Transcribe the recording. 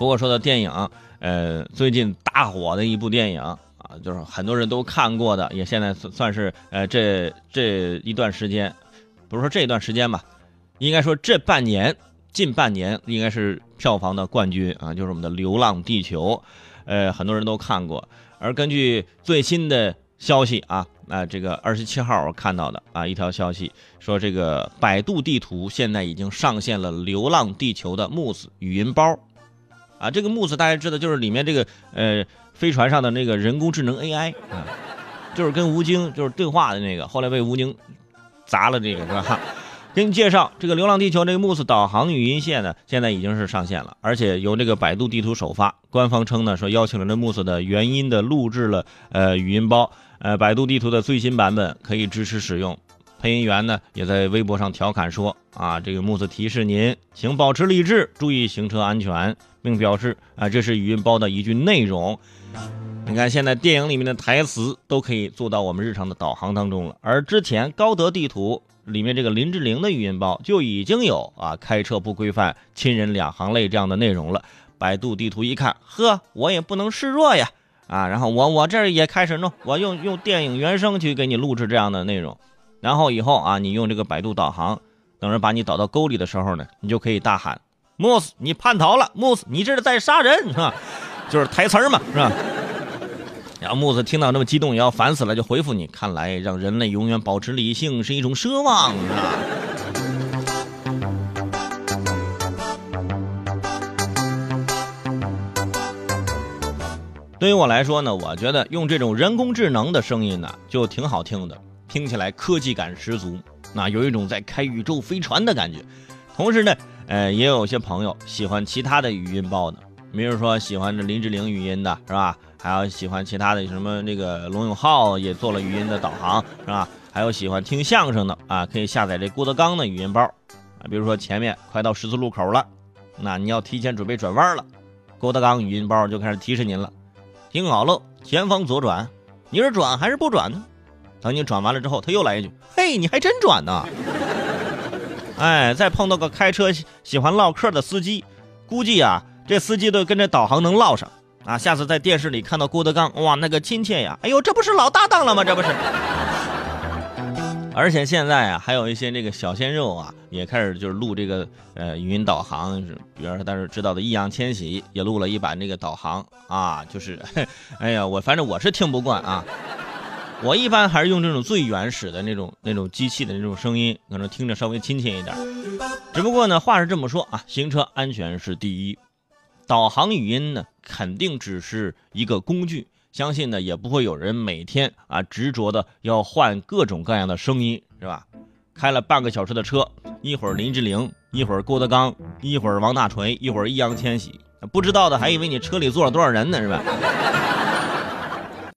不过说到电影，呃，最近大火的一部电影啊，就是很多人都看过的，也现在算算是呃这这一段时间，不是说这一段时间吧，应该说这半年近半年应该是票房的冠军啊，就是我们的《流浪地球》，呃，很多人都看过。而根据最新的消息啊，啊，这个二十七号我看到的啊一条消息说，这个百度地图现在已经上线了《流浪地球》的 Muse 语音包。啊，这个 MOOS 大家知道，就是里面这个呃飞船上的那个人工智能 AI 啊，就是跟吴京就是对话的那个，后来被吴京砸了这个是吧？给你介绍这个《流浪地球》这个 Moose 导航语音线呢，现在已经是上线了，而且由这个百度地图首发。官方称呢，说邀请了这 Moose 的原音的录制了呃语音包，呃百度地图的最新版本可以支持使用。配音员呢也在微博上调侃说啊，这个木子提示您，请保持理智，注意行车安全。并表示啊，这是语音包的一句内容。你看，现在电影里面的台词都可以做到我们日常的导航当中了。而之前高德地图里面这个林志玲的语音包就已经有啊，开车不规范，亲人两行泪这样的内容了。百度地图一看，呵，我也不能示弱呀啊！然后我我这儿也开始弄，我用用电影原声去给你录制这样的内容。然后以后啊，你用这个百度导航，等人把你导到沟里的时候呢，你就可以大喊。穆斯，你叛逃了！穆斯，你这是在杀人，是吧？就是台词嘛，是吧？然后木子听到那么激动，也要烦死了，就回复你：看来让人类永远保持理性是一种奢望啊。对于我来说呢，我觉得用这种人工智能的声音呢，就挺好听的，听起来科技感十足，那有一种在开宇宙飞船的感觉。同时呢。呃，也有些朋友喜欢其他的语音包的，比如说喜欢这林志玲语音的，是吧？还有喜欢其他的什么那个龙永浩也做了语音的导航，是吧？还有喜欢听相声的啊，可以下载这郭德纲的语音包啊。比如说前面快到十字路口了，那你要提前准备转弯了，郭德纲语音包就开始提示您了，听好了，前方左转，你是转还是不转呢？等你转完了之后，他又来一句，嘿，你还真转呢。哎，再碰到个开车喜欢唠嗑的司机，估计啊，这司机都跟这导航能唠上啊。下次在电视里看到郭德纲，哇，那个亲切呀！哎呦，这不是老搭档了吗？这不是。而且现在啊，还有一些这个小鲜肉啊，也开始就是录这个呃语音导航，是比如说大家知道的易烊千玺也录了一版这个导航啊，就是，哎呀，我反正我是听不惯啊。我一般还是用这种最原始的那种那种机器的那种声音，可能听着稍微亲切一点。只不过呢，话是这么说啊，行车安全是第一，导航语音呢肯定只是一个工具，相信呢也不会有人每天啊执着的要换各种各样的声音，是吧？开了半个小时的车，一会儿林志玲，一会儿郭德纲，一会儿王大锤，一会儿易烊千玺，不知道的还以为你车里坐了多少人呢，是吧？